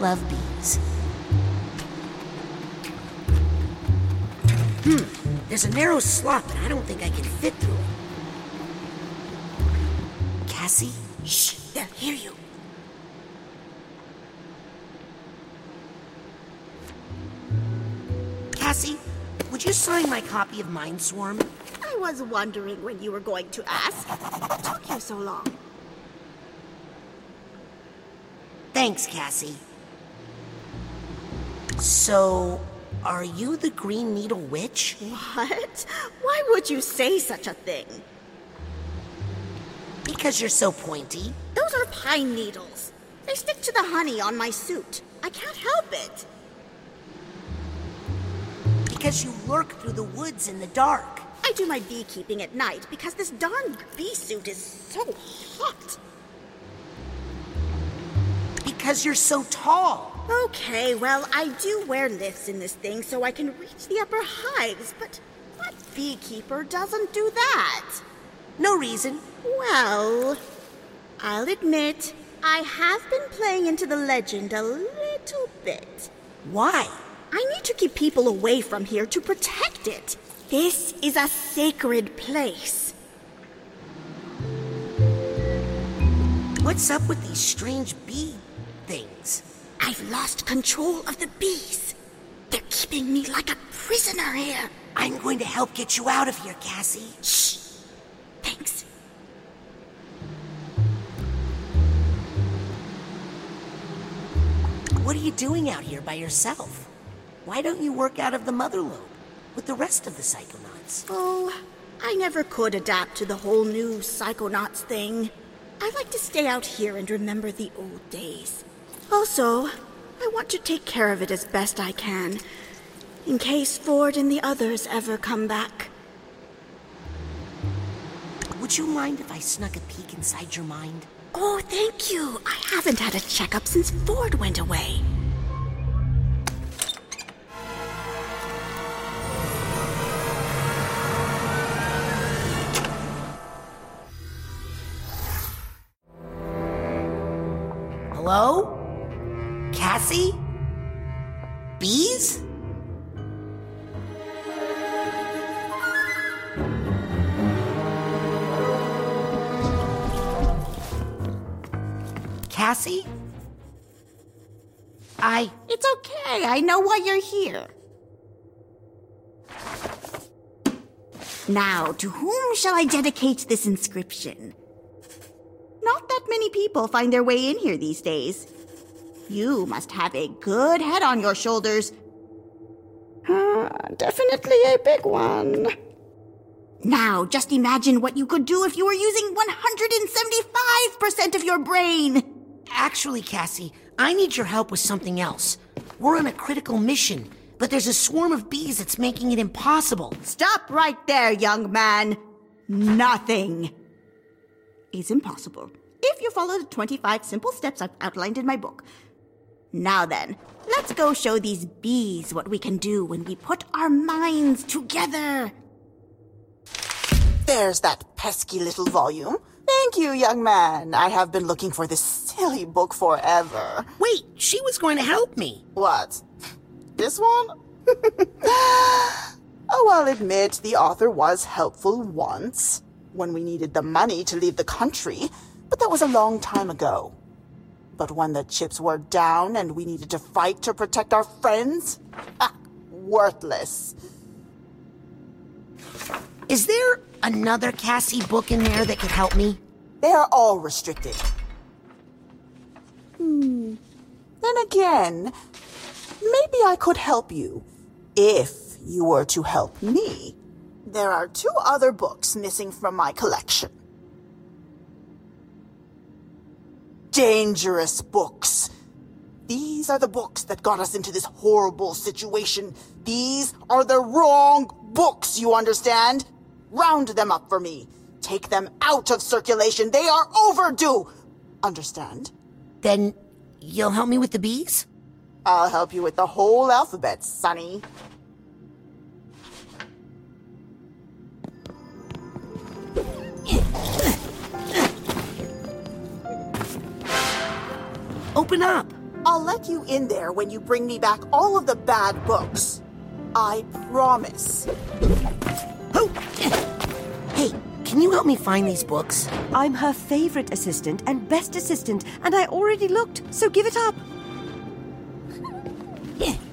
I love bees. Hmm, there's a narrow slot, but I don't think I can fit through it. Cassie? Shh, they'll hear you. Cassie, would you sign my copy of Mind Swarm? I was wondering when you were going to ask. What took you so long? Thanks, Cassie. So, are you the Green Needle Witch? What? Why would you say such a thing? Because you're so pointy. Those are pine needles. They stick to the honey on my suit. I can't help it. Because you lurk through the woods in the dark. I do my beekeeping at night because this darn bee suit is so hot. Because you're so tall. Okay, well, I do wear lifts in this thing so I can reach the upper hives, but what beekeeper doesn't do that? No reason. Well, I'll admit, I have been playing into the legend a little bit. Why? I need to keep people away from here to protect it. This is a sacred place. What's up with these strange bee things? I've lost control of the bees. They're keeping me like a prisoner here. I'm going to help get you out of here, Cassie. Shh. Thanks. What are you doing out here by yourself? Why don't you work out of the Motherlobe with the rest of the psychonauts? Oh, I never could adapt to the whole new psychonauts thing. I like to stay out here and remember the old days. Also, I want to take care of it as best I can, in case Ford and the others ever come back. Would you mind if I snuck a peek inside your mind? Oh, thank you. I haven't had a checkup since Ford went away. Now, to whom shall I dedicate this inscription? Not that many people find their way in here these days. You must have a good head on your shoulders. Uh, definitely a big one. Now, just imagine what you could do if you were using 175% of your brain. Actually, Cassie, I need your help with something else. We're on a critical mission, but there's a swarm of bees that's making it impossible. Stop right there, young man. Nothing is impossible if you follow the 25 simple steps I've outlined in my book. Now then, let's go show these bees what we can do when we put our minds together. There's that pesky little volume. Thank you, young man. I have been looking for this silly book forever. Wait, she was going to help me. What? This one? oh, I'll admit the author was helpful once, when we needed the money to leave the country, but that was a long time ago. But when the chips were down and we needed to fight to protect our friends, ah, worthless. Is there another Cassie book in there that could help me? They are all restricted. Hmm. Then again, maybe I could help you if you were to help me. There are two other books missing from my collection. Dangerous books. These are the books that got us into this horrible situation. These are the wrong books, you understand? Round them up for me. Take them out of circulation. They are overdue. Understand? Then you'll help me with the bees? I'll help you with the whole alphabet, Sonny. Open up. I'll let you in there when you bring me back all of the bad books. I promise. Oh! Hey, can you help me find these books? I'm her favorite assistant and best assistant, and I already looked, so give it up. Yep.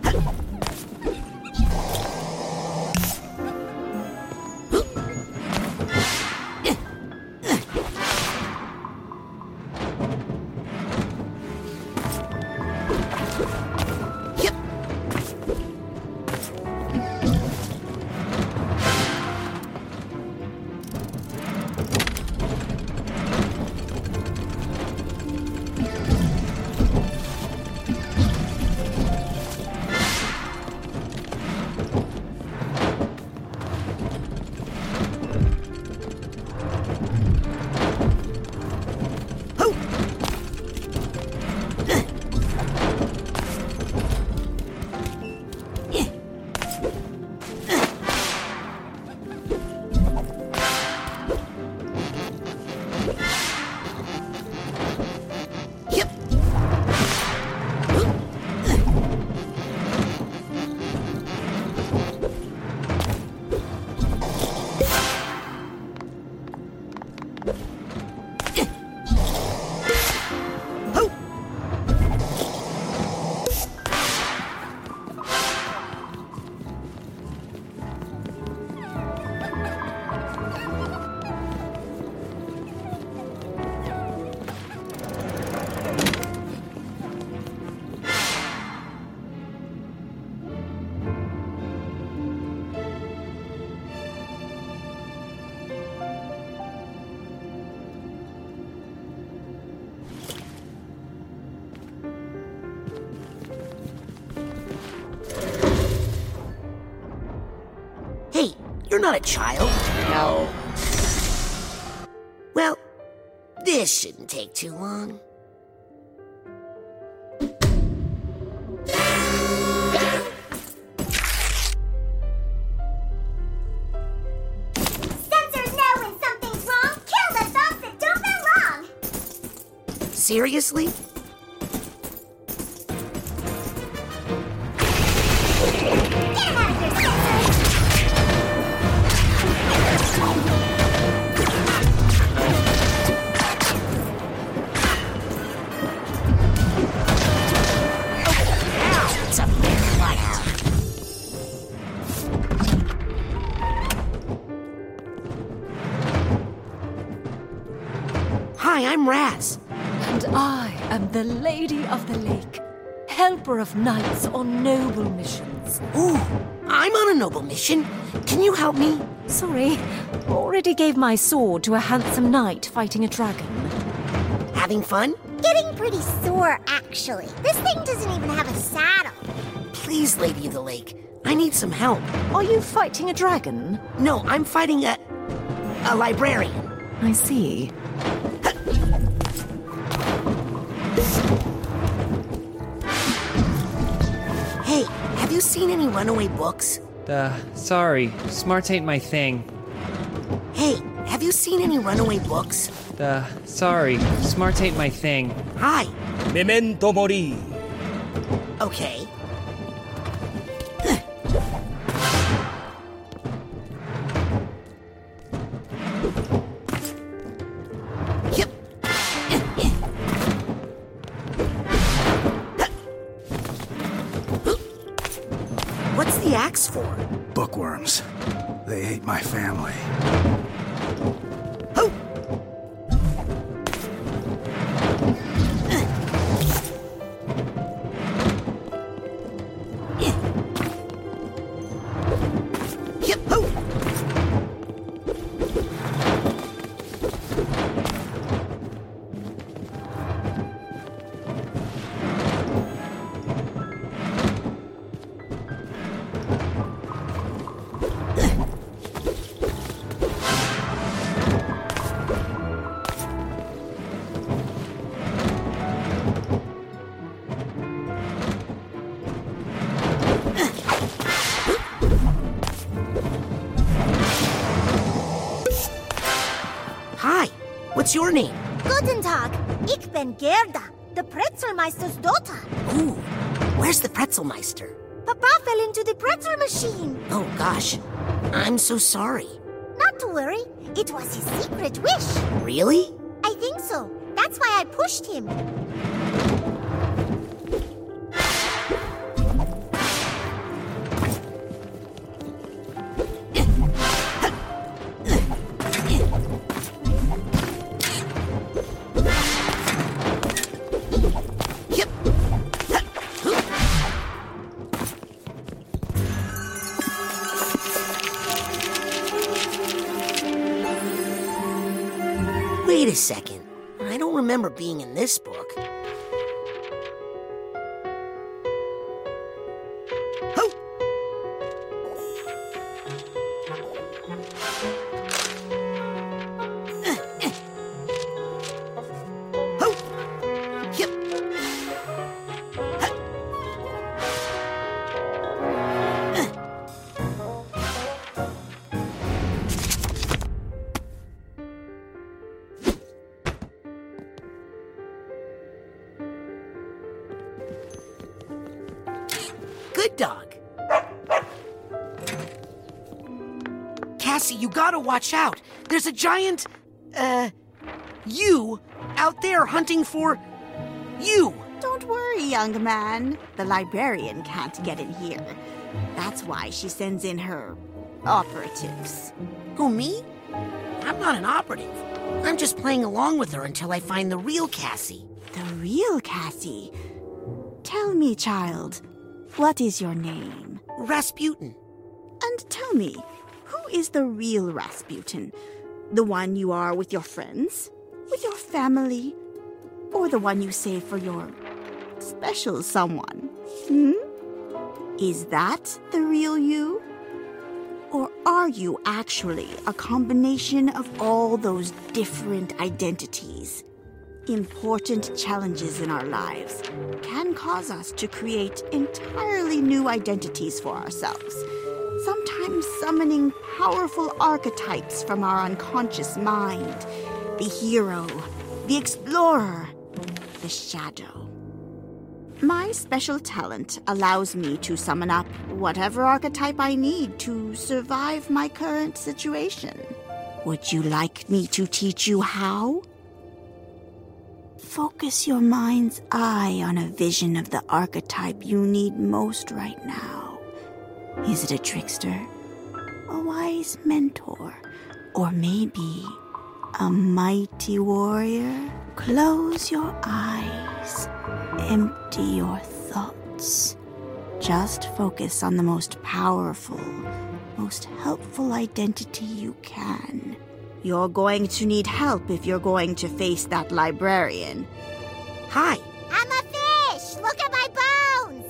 Child. No. Well, this shouldn't take too long. Sensors helper of knights on noble missions. Ooh, I'm on a noble mission. Can you help me? Sorry, already gave my sword to a handsome knight fighting a dragon. Having fun? Getting pretty sore, actually. This thing doesn't even have a saddle. Please, Lady of the Lake. I need some help. Are you fighting a dragon? No, I'm fighting a. a librarian. I see. Seen any runaway books? Uh, sorry. Smarts ain't my thing. Hey, have you seen any runaway books? Uh, sorry. Smarts ain't my thing. Hi. Memento mori. Okay. Your name? Guten Tag. Ich bin Gerda. the Pretzelmeister's daughter. Ooh, where's the Pretzelmeister? Papa fell into the pretzel machine. Oh gosh, I'm so sorry. Not to worry, it was his secret wish. Really? I think so. That's why I pushed him. Good dog. Cassie, you gotta watch out. There's a giant, uh, you out there hunting for you. Don't worry, young man. The librarian can't get in here. That's why she sends in her operatives. Who, me? I'm not an operative. I'm just playing along with her until I find the real Cassie. The real Cassie. Tell me, child, what is your name? Razputin. And tell me, who is the real Razputin? The one you are with your friends? With your family? Or the one you save for your special someone? Hmm? Is that the real you? Or are you actually a combination of all those different identities? Important challenges in our lives can cause us to create entirely new identities for ourselves, sometimes summoning powerful archetypes from our unconscious mind the hero, the explorer, the shadow. My special talent allows me to summon up whatever archetype I need to survive my current situation. Would you like me to teach you how? Focus your mind's eye on a vision of the archetype you need most right now. Is it a trickster? A wise mentor? Or maybe a mighty warrior? Close your eyes. Empty your thoughts. Just focus on the most powerful, most helpful identity you can. You're going to need help if you're going to face that librarian. Hi. I'm a fish! Look at my bones!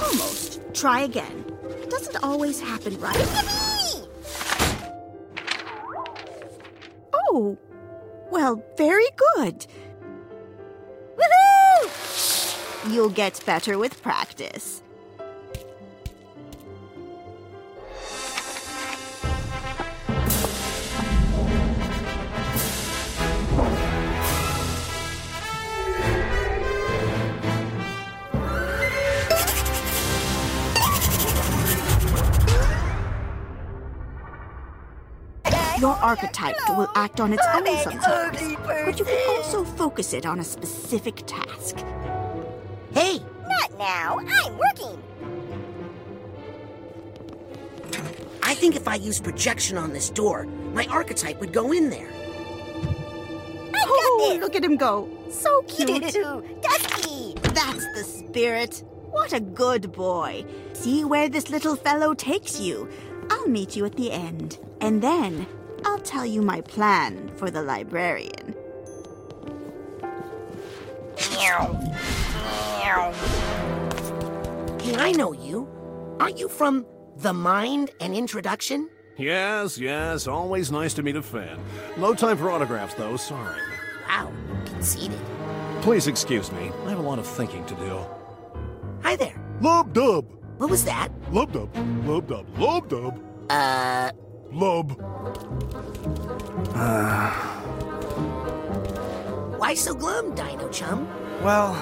Almost. Try again. Doesn't always happen right. Oh, well, very good. You'll get better with practice. Your archetype will act on its own sometimes, but you can also focus it on a specific task. Hey, Not now. I'm working. I think if I use projection on this door, my archetype would go in there. I Oh, this. look at him go. So cute. Dusty! That's the spirit. What a good boy. See where this little fellow takes you. I'll meet you at the end, and then I'll tell you my plan for the librarian. Hey, I know you. Aren't you from The Mind and Introduction? Yes, yes, always nice to meet a fan. No time for autographs, though, sorry. Wow, conceited. Please excuse me, I have a lot of thinking to do. Hi there. Lub Dub! What was that? Lub dub, lub dub, lub dub, Uh, lub. why so glum, Dino Chum? Well,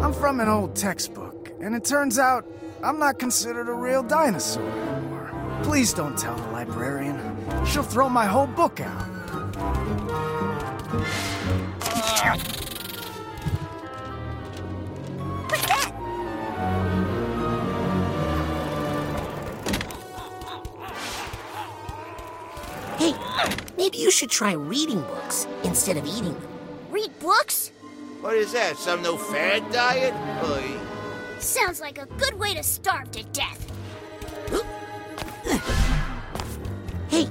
I'm from an old textbook, and it turns out I'm not considered a real dinosaur anymore. Please don't tell the librarian. She'll throw my whole book out. Hey, maybe you should try reading books instead of eating them. Read books? What is that? Some no fad diet? Oy. Sounds like a good way to starve to death. Hey,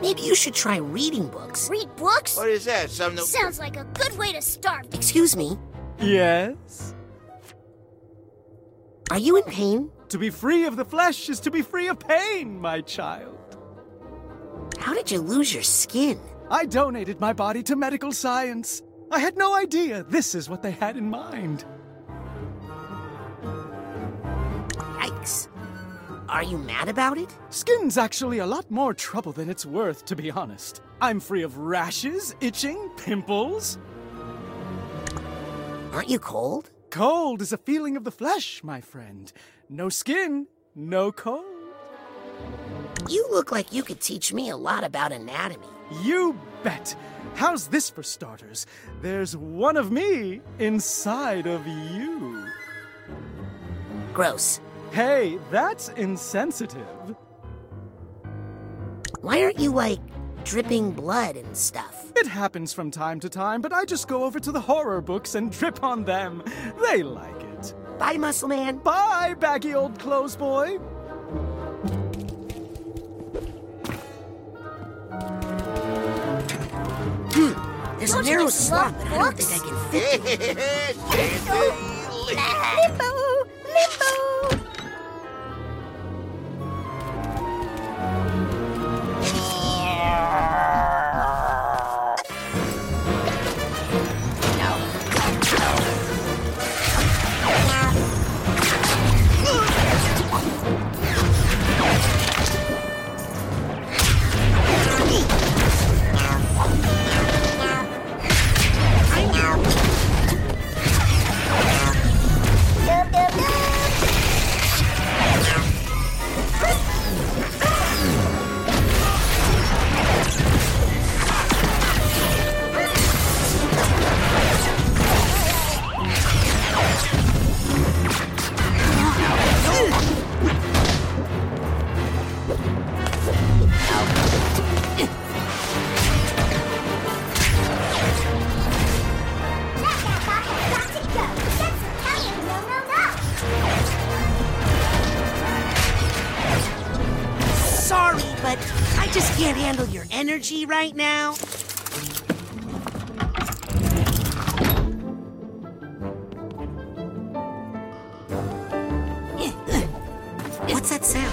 maybe you should try reading books. Read books? What is that? Some no. Sounds like a good way to starve. Excuse me, Yes? are you in pain? To be free of the flesh is to be free of pain, my child. How did you lose your skin? I donated my body to medical science. I had no idea this is what they had in mind. Yikes. Are you mad about it? Skin's actually a lot more trouble than it's worth, to be honest. I'm free of rashes, itching, pimples. Aren't you cold? Cold is a feeling of the flesh, my friend. No skin, no cold. You look like you could teach me a lot about anatomy. You bet. How's this for starters? There's one of me inside of you. Gross. Hey, that's insensitive. Why aren't you like dripping blood and stuff? It happens from time to time, but I just go over to the horror books and drip on them. They like it. Bye, Muscle Man. Bye, baggy old clothes boy. There's a Don't you narrow slot, but I don't think I can fit. energy right now. What's that sound?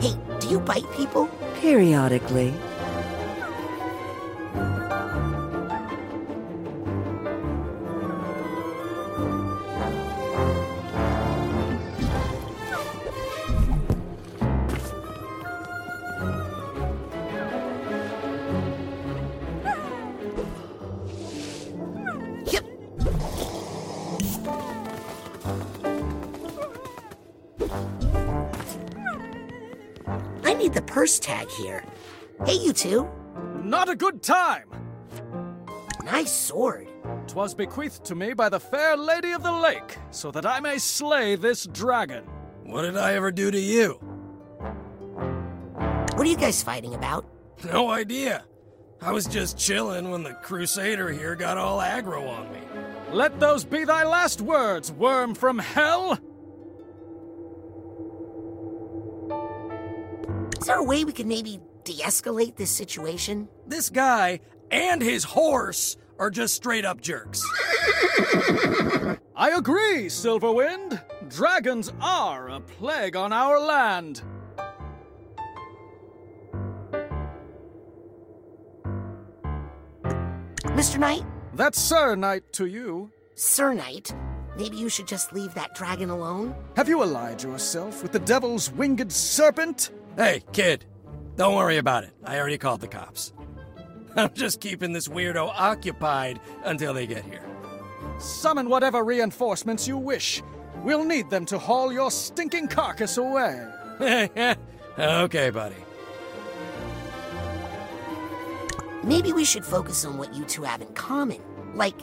Hey, do you bite people? Periodically. I need the purse tag here. Hey, you two. Not a good time. Nice sword. Twas bequeathed to me by the fair lady of the lake, so that I may slay this dragon. What did I ever do to you? What are you guys fighting about? No idea. I was just chilling when the Crusader here got all aggro on me. Let those be thy last words, worm from hell! Is there a way we could maybe de escalate this situation? This guy and his horse are just straight up jerks. I agree, Silverwind. Dragons are a plague on our land. Mr. Knight, That's Sir Knight to you. Sir Knight, maybe you should just leave that dragon alone? Have you allied yourself with the devil's winged serpent? Hey, kid, don't worry about it. I already called the cops. I'm just keeping this weirdo occupied until they get here. Summon whatever reinforcements you wish. We'll need them to haul your stinking carcass away. okay, buddy. Maybe we should focus on what you two have in common. Like,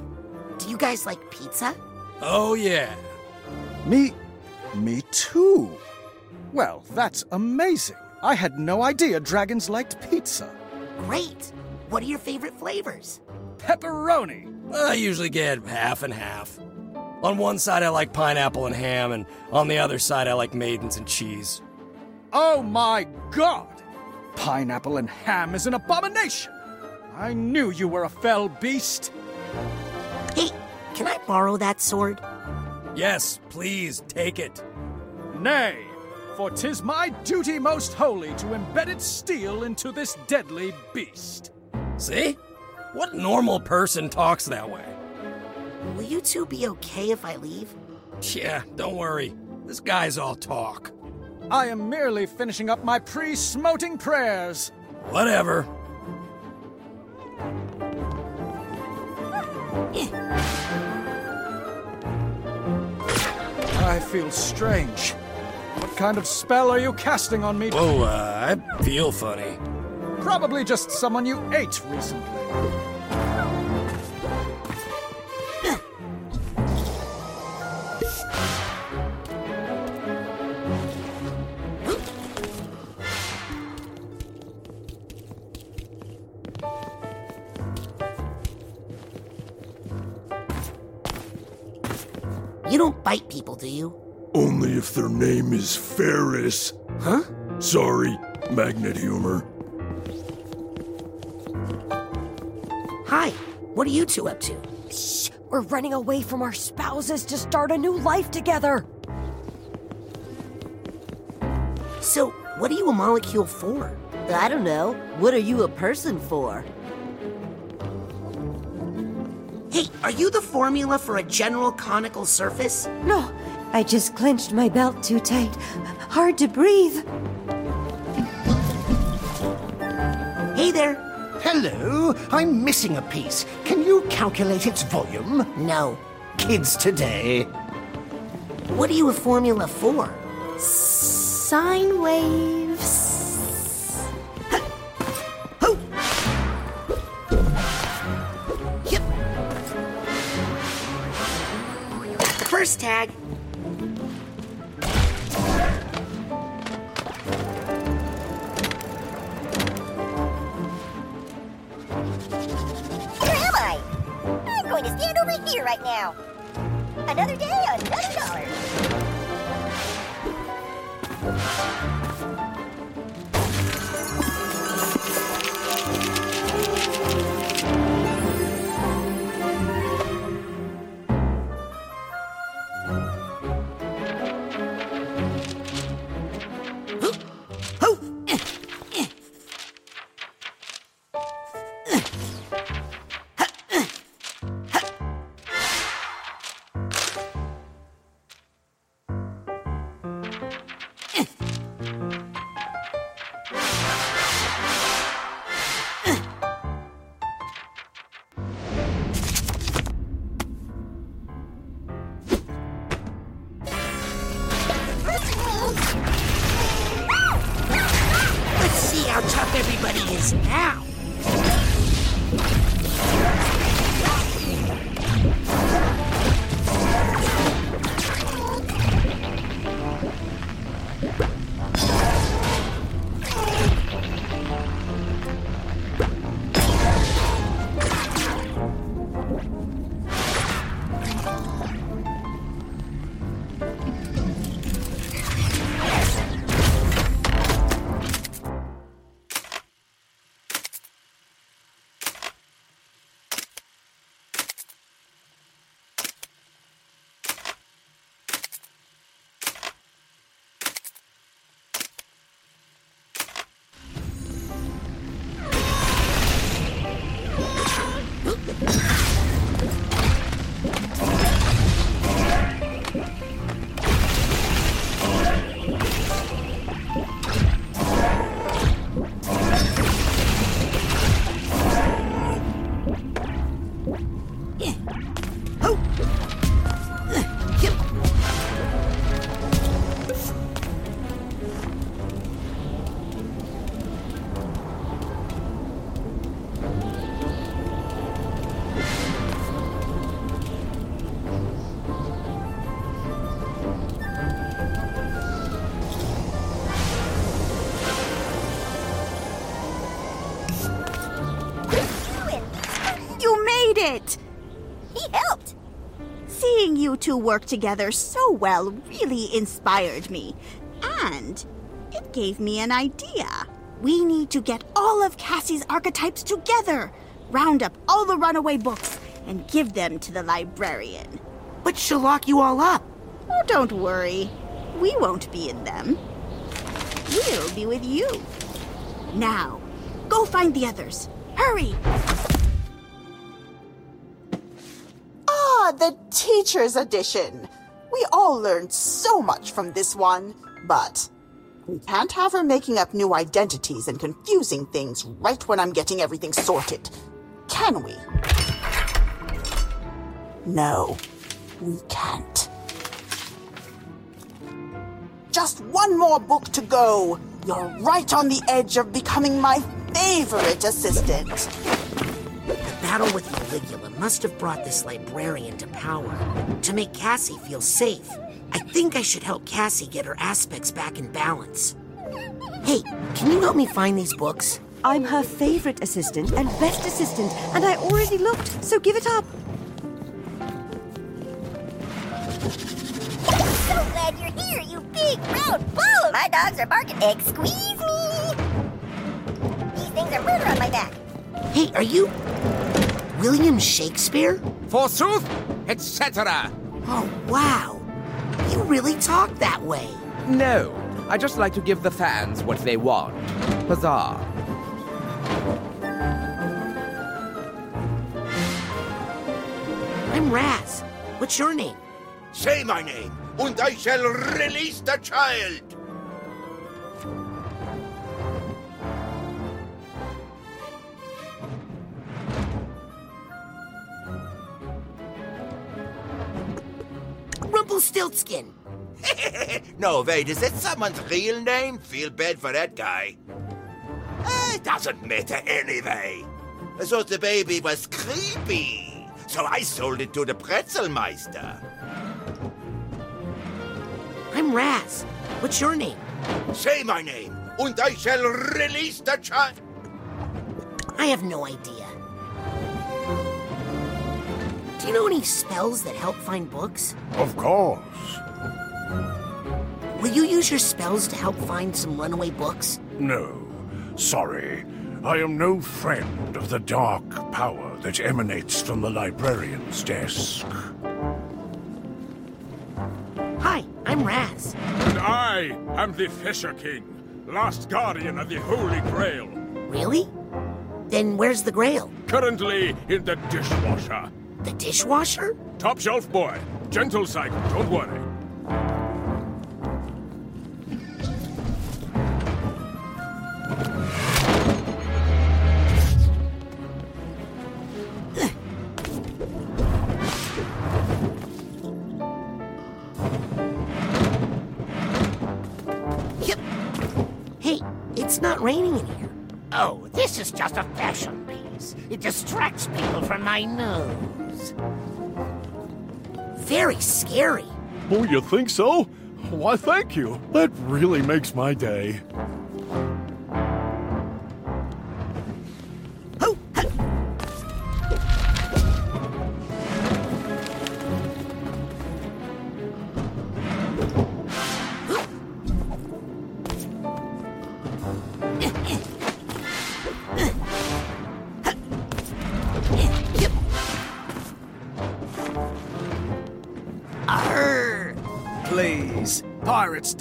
do you guys like pizza? Oh, yeah. Me. me too. Well, that's amazing. I had no idea dragons liked pizza. Great. What are your favorite flavors? Pepperoni. I usually get half and half. On one side, I like pineapple and ham, and on the other side, I like maidens and cheese. Oh my god! Pineapple and ham is an abomination! I knew you were a fell beast. Hey, can I borrow that sword? Yes, please, take it. Nay, for tis my duty most holy to embed its steel into this deadly beast. See? What normal person talks that way? Will you two be okay if I leave? Yeah, don't worry. This guy's all talk. I am merely finishing up my pre smoting prayers. Whatever. I feel strange. What kind of spell are you casting on me? Whoa, uh, I feel funny. Probably just someone you ate recently. Do you? Only if their name is Ferris. Huh? Sorry, magnet humor. Hi, what are you two up to? Shh! We're running away from our spouses to start a new life together. So, what are you a molecule for? I don't know. What are you a person for? Hey, are you the formula for a general conical surface? No, I just clenched my belt too tight. Hard to breathe. Hey there. Hello, I'm missing a piece. Can you calculate its volume? No. Kids today. What are you a formula for? Sine waves. Yep. Got the first tag. Right now. Another day, two work together so well really inspired me. And it gave me an idea. We need to get all of Cassie's archetypes together, round up all the runaway books, and give them to the librarian. But she'll lock you all up. Oh, don't worry. We won't be in them. We'll be with you. Now, go find the others. Hurry! The teacher's edition. We all learned so much from this one, but we can't have her making up new identities and confusing things right when I'm getting everything sorted. Can we? No, we can't. Just one more book to go. You're right on the edge of becoming my favorite assistant. The battle with Maligula must have brought this librarian to power to make Cassie feel safe. I think I should help Cassie get her aspects back in balance. Hey, can you help me find these books? I'm her favorite assistant and best assistant, and I already looked, so give it up. So glad you're here, you big round ball! My dogs are barking. Egg squeeze me! These things are murder on my back. Hey, are you William Shakespeare? Forsooth, etc. Oh, wow. You really talk that way. No, I just like to give the fans what they want. Huzzah. I'm Raz. What's your name? Say my name, and I shall release the child. Rumpelstiltskin. no, wait, is that someone's real name? Feel bad for that guy. It doesn't matter anyway. I thought the baby was creepy, so I sold it to the Pretzelmeister. I'm Raz. What's your name? Say my name, and I shall release the child. I have no idea. Do you know any spells that help find books? Of course. Will you use your spells to help find some runaway books? No. Sorry. I am no friend of the dark power that emanates from the librarian's desk. Hi, I'm Raz. And I am the Fisher King, last guardian of the Holy Grail. Really? Then where's the grail? Currently in the dishwasher. The dishwasher? Top shelf boy. Gentle cycle, don't worry. Yep. Hey, it's not raining in here. Oh, this is just a fashion piece. It distracts people from my nose. Very scary. Oh, you think so? Why, thank you. That really makes my day.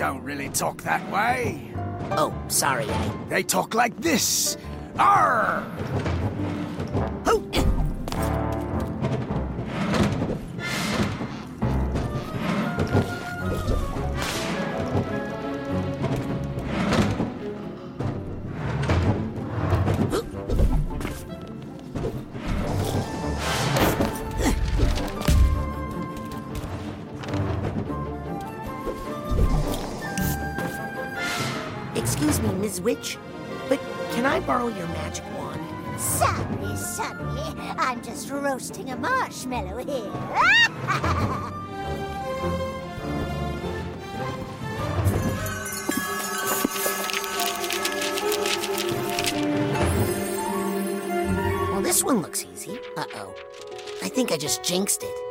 Don't really talk that way. Oh, sorry, I. They talk like this. Arr! Witch, but can I borrow your magic wand? Sorry, sorry. I'm just roasting a marshmallow here. Well, this one looks easy. Uh oh. I think I just jinxed it.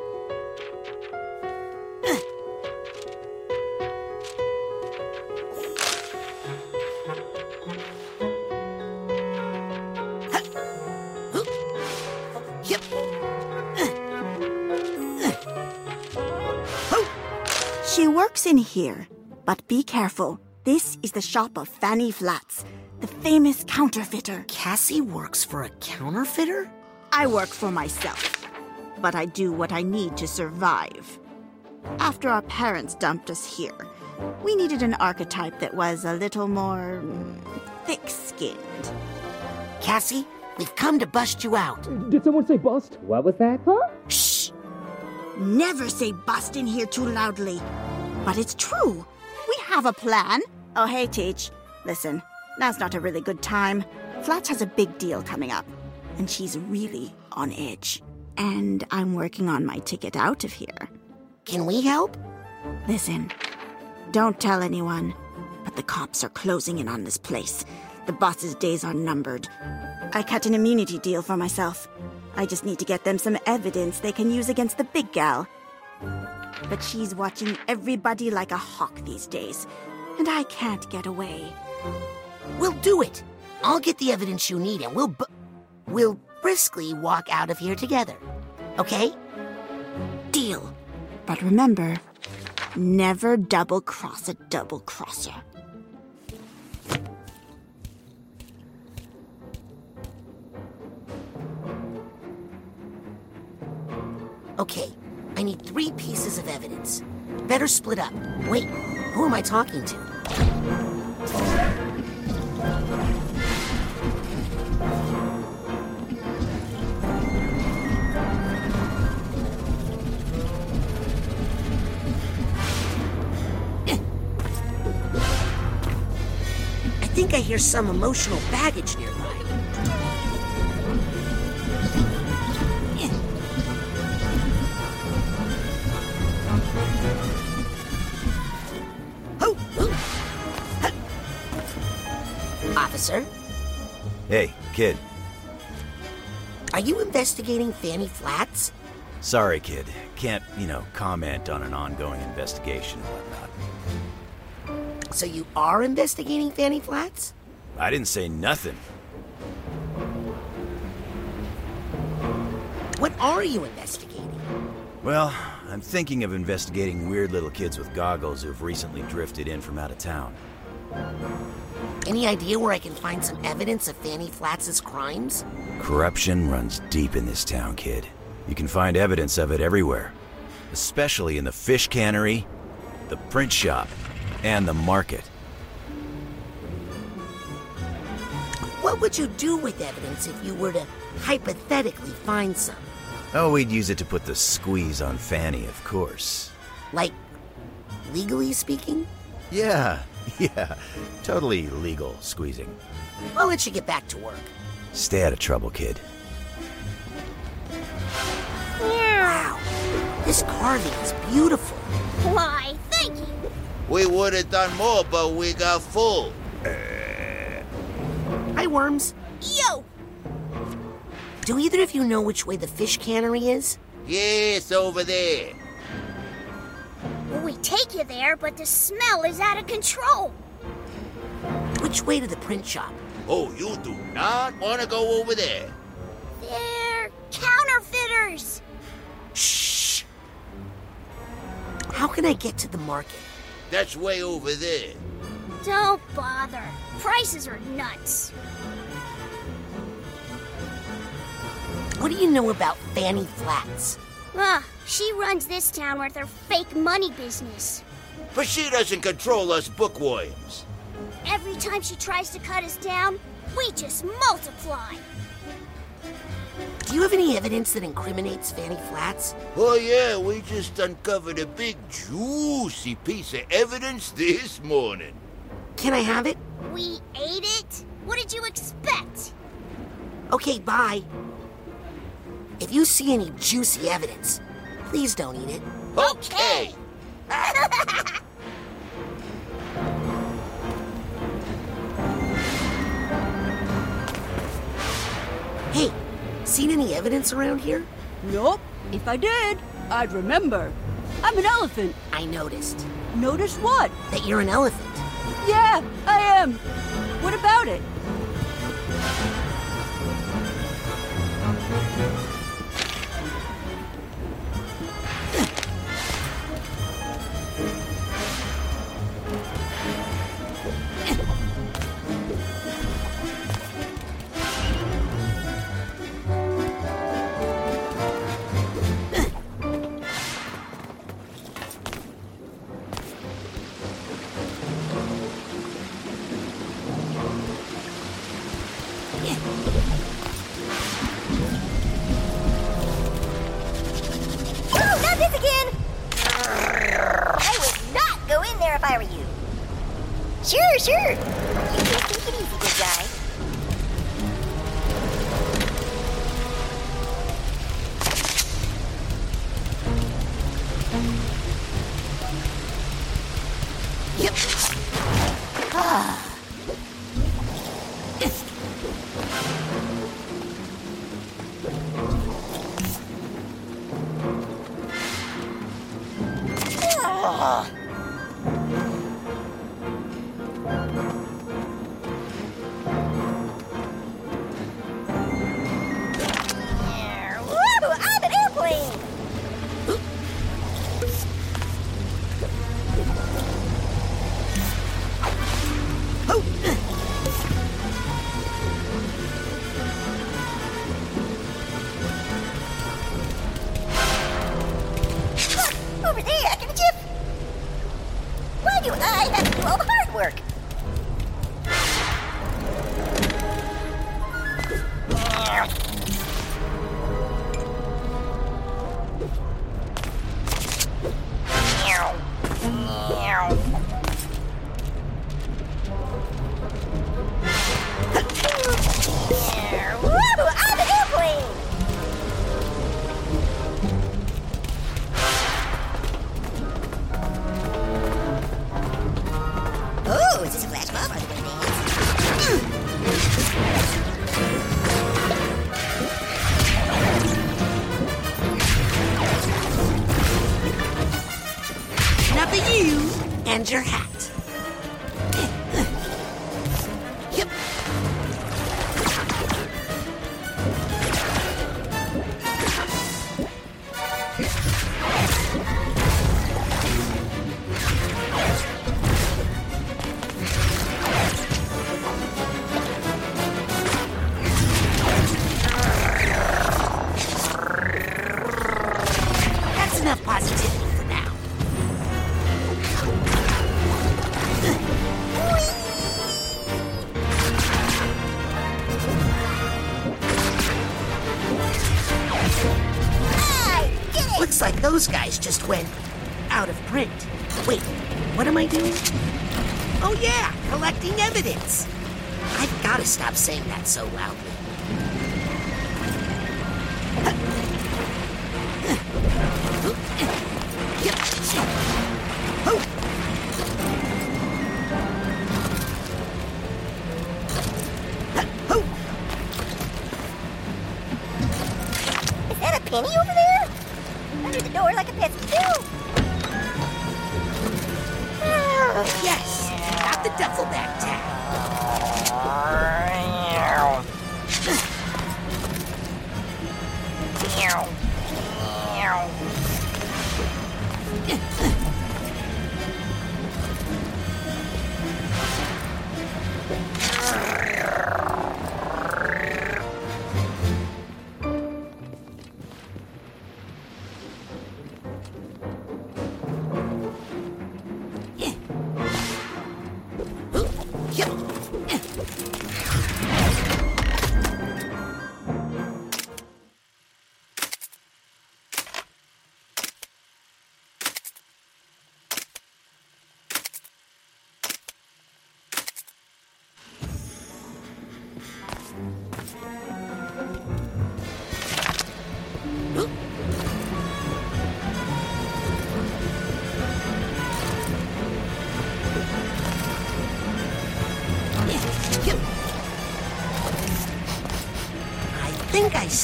Here, but be careful. This is the shop of Fanny Flats, the famous counterfeiter. Cassie works for a counterfeiter? I work for myself, but I do what I need to survive. After our parents dumped us here, we needed an archetype that was a little more mm, thick skinned. Cassie, we've come to bust you out. Did someone say bust? What was that? Huh? Shh! Never say bust in here too loudly. But it's true. We have a plan. Oh, hey, Teach. Listen, now's not a really good time. Flats has a big deal coming up, and she's really on edge. And I'm working on my ticket out of here. Can we help? Listen, don't tell anyone, but the cops are closing in on this place. The boss's days are numbered. I cut an immunity deal for myself. I just need to get them some evidence they can use against the big gal. But she's watching everybody like a hawk these days, and I can't get away. We'll do it. I'll get the evidence you need, and we'll we'll briskly walk out of here together. Okay? Deal. But remember, never double cross a double crosser. Okay, I need three pieces of evidence. Better split up. Wait, who am I talking to? I think I hear some emotional baggage nearby. Hey, kid. are you investigating Fanny Flats? Sorry, kid. Can't, you know, comment on an ongoing investigation and whatnot. So you are investigating Fanny Flats? I didn't say nothing. What are you investigating? Well, I'm thinking of investigating weird little kids with goggles who've recently drifted in from out of town. Any idea where I can find some evidence of Fanny Flats' crimes? Corruption runs deep in this town, kid. You can find evidence of it everywhere, especially in the fish cannery, the print shop, and the market. What would you do with evidence if you were to hypothetically find some? Oh, we'd use it to put the squeeze on Fanny, of course. Like, legally speaking? Yeah, yeah. Totally legal squeezing. I'll let you get back to work. Stay out of trouble, kid. Wow, this carving is beautiful. Why, thank you. We would have done more, but we got full. Hi, Worms. Yo! Do either of you know which way the fish cannery is? Yes, over there. We take you there, but the smell is out of control. Which way to the print shop? Oh, you do not want to go over there. They're counterfeiters. Shh. How can I get to the market? That's way over there. Don't bother. Prices are nuts. What do you know about Fanny Flats? Ah, she runs this town with her fake money business. But she doesn't control us bookworms. Every time she tries to cut us down, we just multiply. Do you have any evidence that incriminates Fanny Flats? Oh, yeah, we just uncovered a big, juicy piece of evidence this morning. Can I have it? We ate it? What did you expect? Okay, bye. If you see any juicy evidence, please don't eat it. Okay. Hey, seen any evidence around here? Nope. If I did, I'd remember. I'm an elephant. I noticed. Notice what? That you're an elephant. Yeah, I am. What about it? Not this again! I would not go in there if I were you. Sure, sure. you and your hat.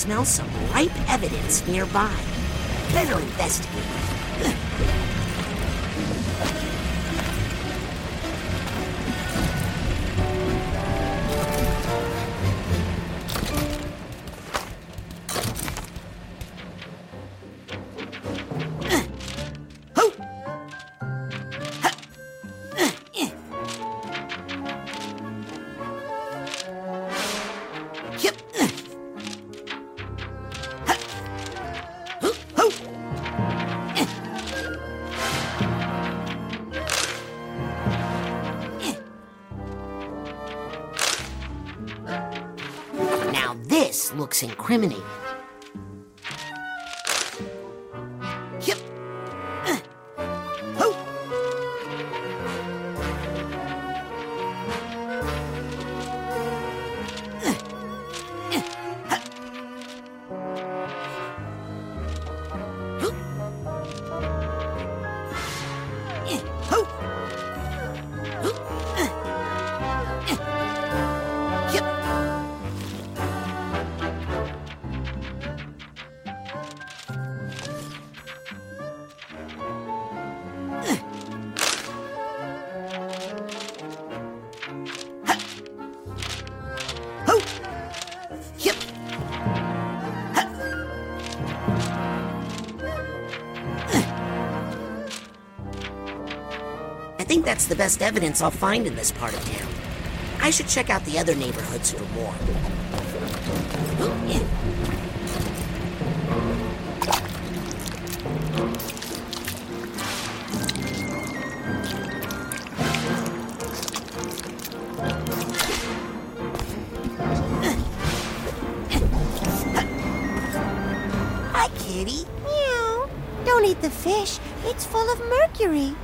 smell some ripe evidence nearby. Better investigate. criminy. That's the best evidence I'll find in this part of town. I should check out the other neighborhoods for more. Hi, kitty. Meow. Don't eat the fish. It's full of mercury.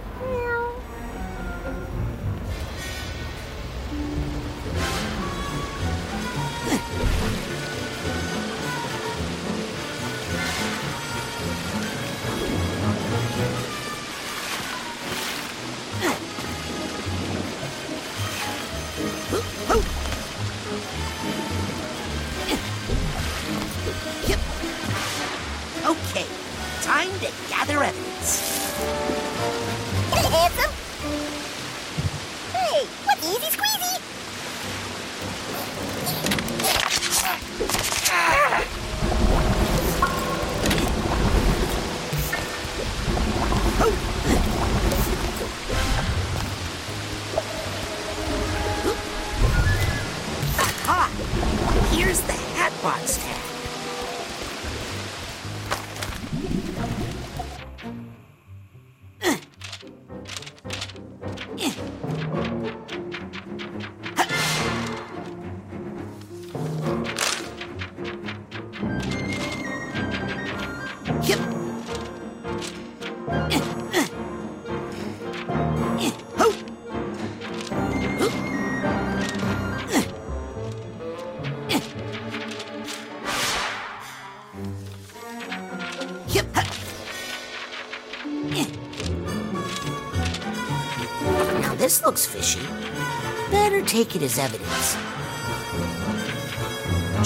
Take it as evidence.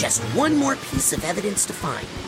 Just one more piece of evidence to find.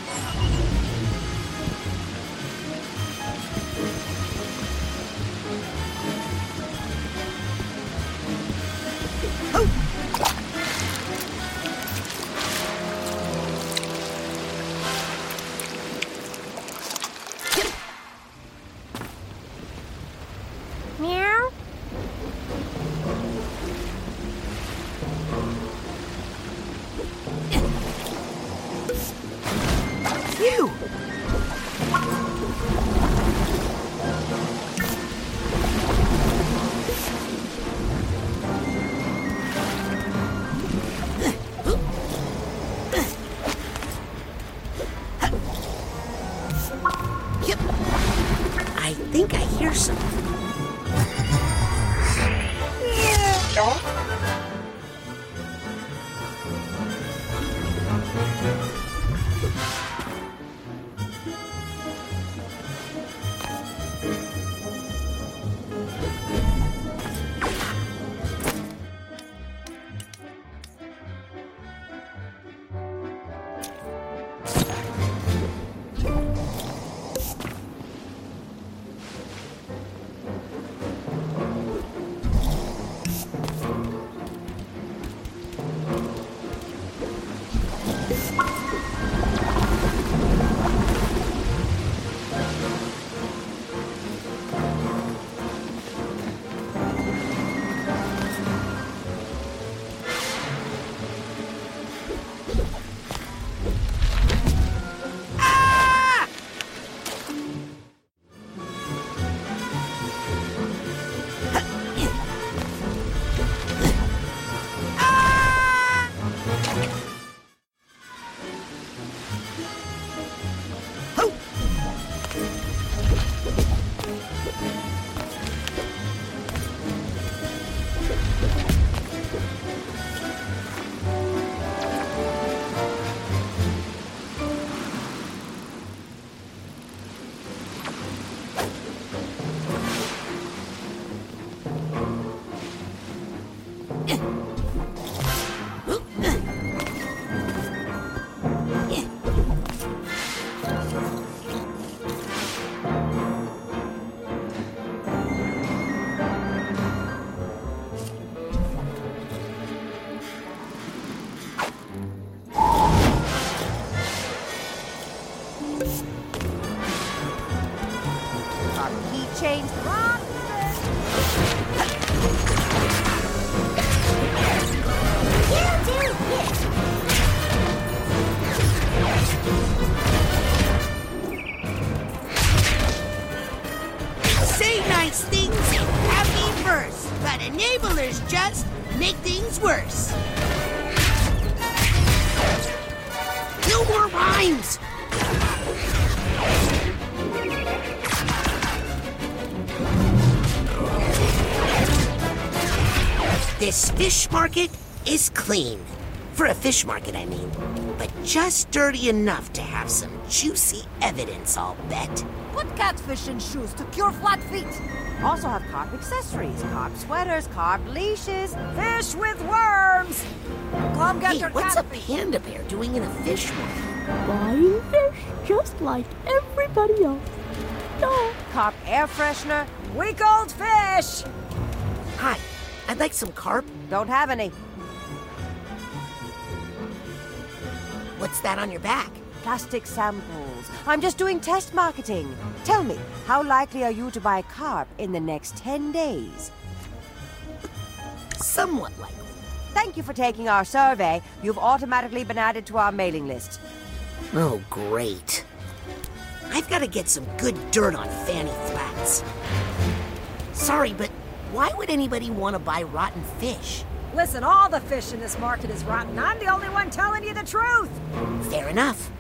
Fish market is clean. For a fish market, I mean. But just dirty enough to have some juicy evidence, I'll bet. Put catfish in shoes to cure flat feet. Also have carp accessories, carp sweaters, carp leashes, fish with worms. Come get Hey, your what's a panda bear doing in a fish market? Buying fish just like everybody else. No. Carp air freshener, week old fish. Hi, I'd like some carp. Don't have any. What's that on your back? Plastic samples. I'm just doing test marketing. Tell me, how likely are you to buy carp in the next 10 days? Somewhat likely. Thank you for taking our survey. You've automatically been added to our mailing list. Oh, great. I've got to get some good dirt on Fanny Flats. Sorry, but why would anybody want to buy rotten fish? Listen, all the fish in this market is rotten. I'm the only one telling you the truth. Fair enough.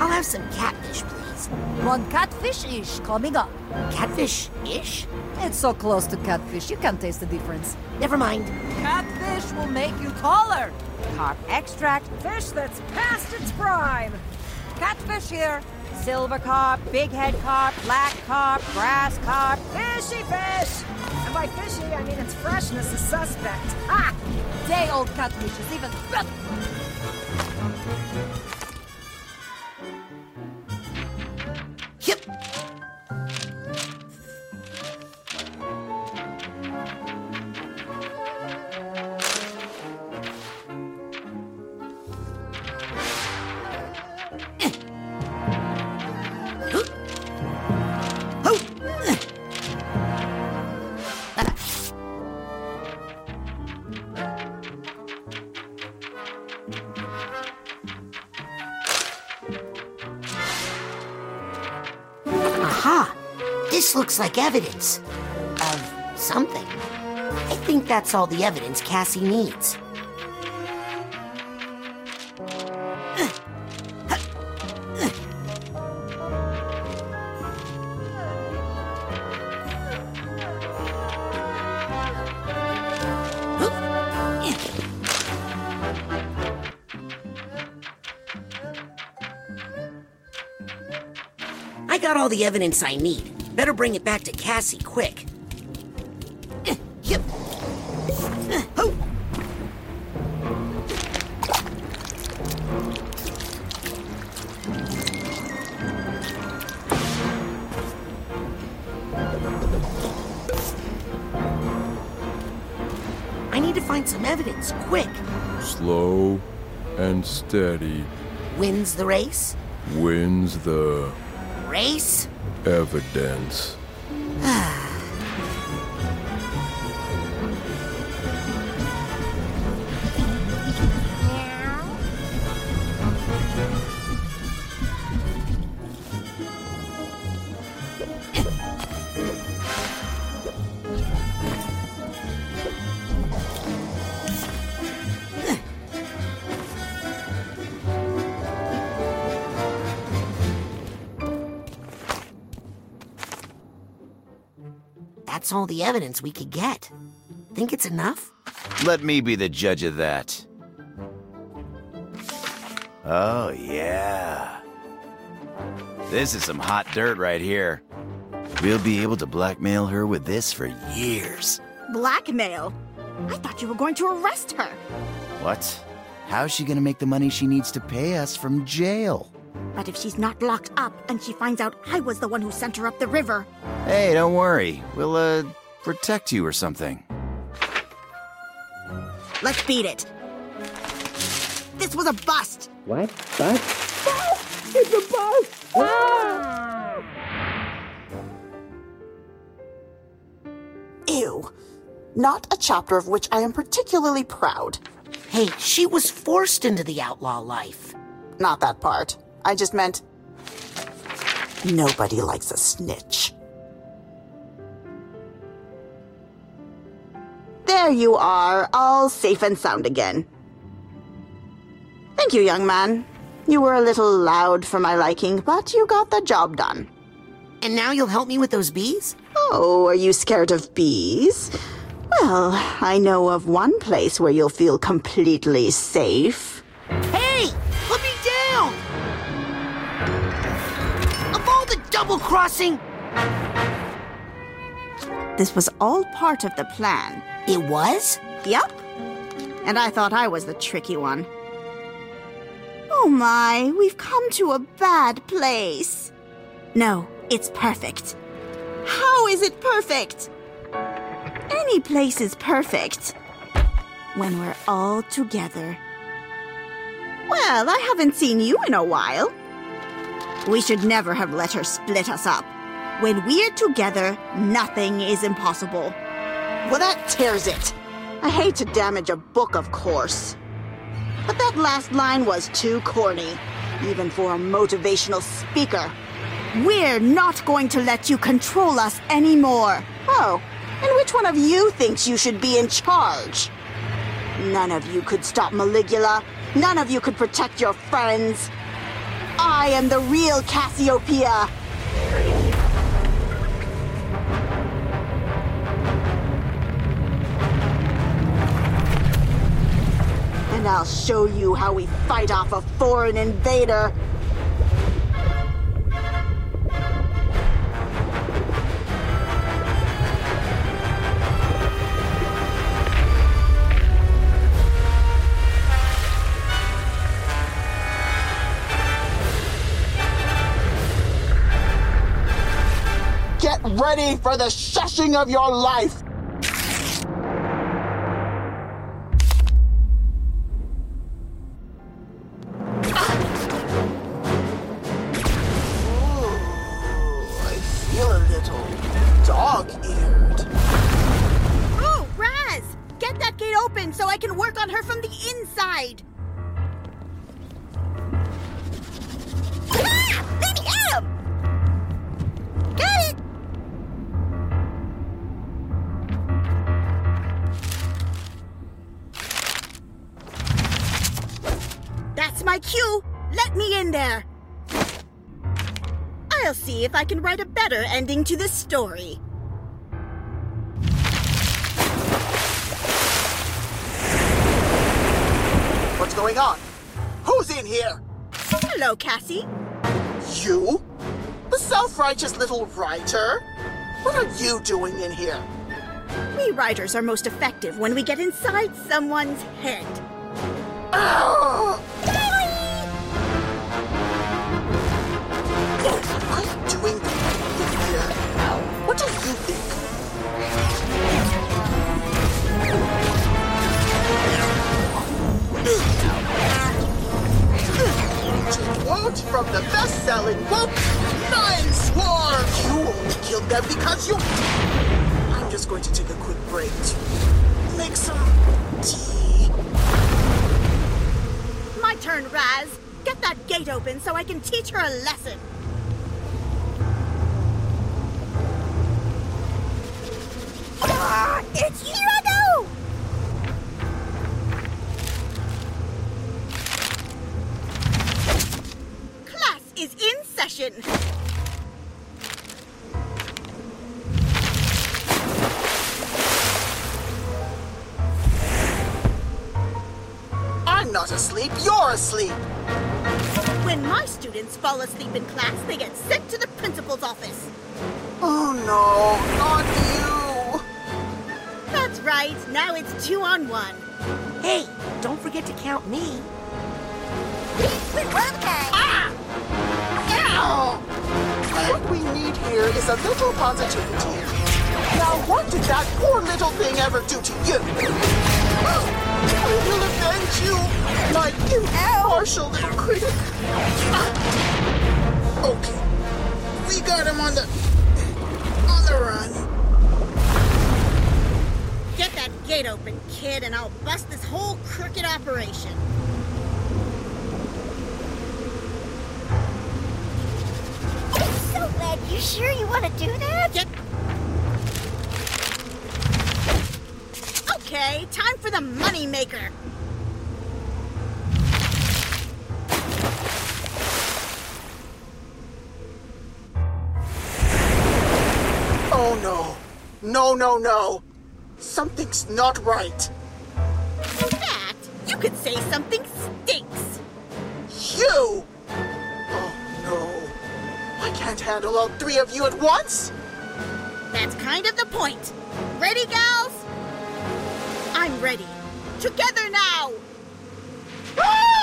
I'll have some catfish, please. One catfish-ish coming up. Catfish-ish? It's so close to catfish, you can't taste the difference. Never mind. Catfish will make you taller. Carp extract, fish that's past its prime. Catfish here. Silver carp, big head carp, black carp, grass carp, fishy fish. And by fishy, I mean its freshness is suspect. Ha! Day old catfish is even. Yep. Looks like evidence of something. I think that's all the evidence Cassie needs. I got all the evidence I need. Better bring it back to Cassie quick. Yep. Oh. I need to find some evidence, quick. Slow and steady Wins the race? wins the Race? Evidence. All the evidence we could get. Think it's enough? Let me be the judge of that. Oh, yeah. This is some hot dirt right here. We'll be able to blackmail her with this for years. Blackmail? I thought you were going to arrest her. What? How's she gonna make the money she needs to pay us from jail? But if she's not locked up and she finds out I was the one who sent her up the river. Hey, don't worry. We'll, uh, protect you or something. Let's beat it. This was a bust. What? Bust? Bust? it's a bust! Ah! Ew. Not a chapter of which I am particularly proud. Hey, she was forced into the outlaw life. Not that part. I just meant. Nobody likes a snitch. There you are, all safe and sound again. Thank you, young man. You were a little loud for my liking, but you got the job done. And now you'll help me with those bees? Oh, are you scared of bees? Well, I know of one place where you'll feel completely safe. Hey! Double crossing. This was all part of the plan. It was? Yep. And I thought I was the tricky one. Oh my, we've come to a bad place. No, it's perfect. How is it perfect? Any place is perfect. When we're all together. Well, I haven't seen you in a while. We should never have let her split us up. When we're together, nothing is impossible. Well, that tears it. I hate to damage a book, of course. But that last line was too corny, even for a motivational speaker. We're not going to let you control us anymore. Oh, and which one of you thinks you should be in charge? None of you could stop Maligula. None of you could protect your friends. I am the real Cassie O'Pia. And I'll show you how we fight off a foreign invader. Ready for the shushing of your life! Better ending to this story. What's going on? Who's in here? Hello, Cassie. You? The self-righteous little writer? What are you doing in here? We writers are most effective when we get inside someone's head. Ugh! Quote from the best-selling book, Nine Swarms! You only killed them because you... I'm just going to take a quick break to make some tea. My turn, Raz. Get that gate open so I can teach her a lesson. Fall asleep in class, You sure you want to do that? Get. Okay, time for the money maker. Oh no. No, no, no. Something's not right. In fact, you could say something stinks. You! Can't handle all three of you at once. That's kind of the point. Ready, gals? I'm ready. Together now! I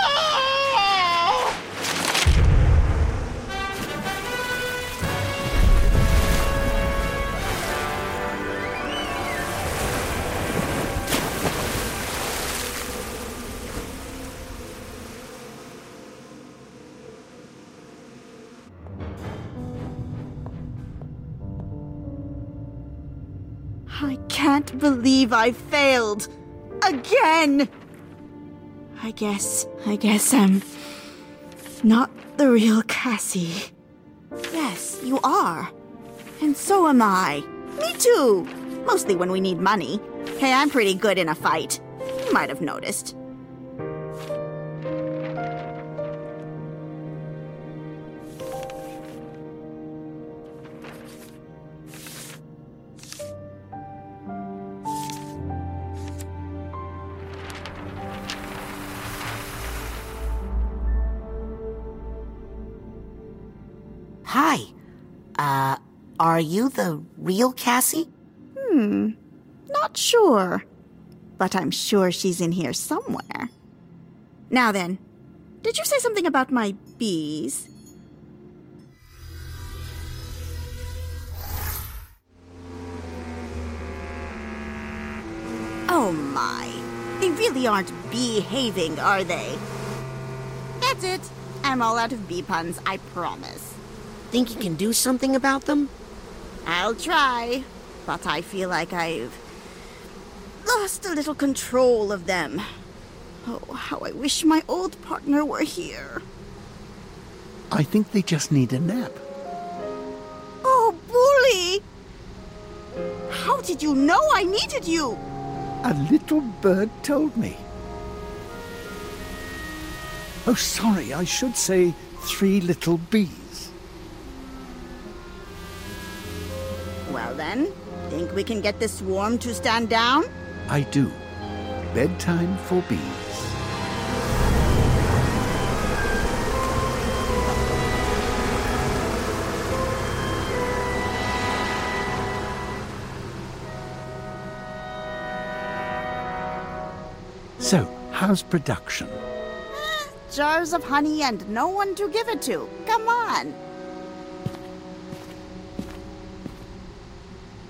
can't believe I failed. Again! I guess, I guess I'm not the real Cassie. Yes, you are. And so am I. Me too. Mostly when we need money. Hey, I'm pretty good in a fight. You might have noticed. Hi. Uh, are you the real Cassie? Hmm. Not sure. But I'm sure she's in here somewhere. Now then, did you say something about my bees? Oh my. They really aren't behaving, are they? That's it. I'm all out of bee puns, I promise. Think you can do something about them? I'll try, but I feel like I've lost a little control of them. Oh, how I wish my old partner were here. I think they just need a nap. Oh, Bully! How did you know I needed you? A little bird told me. Oh, sorry, I should say three little bees. Think we can get this swarm to stand down? I do. Bedtime for bees. So, how's production? Jars of honey and no one to give it to. Come on.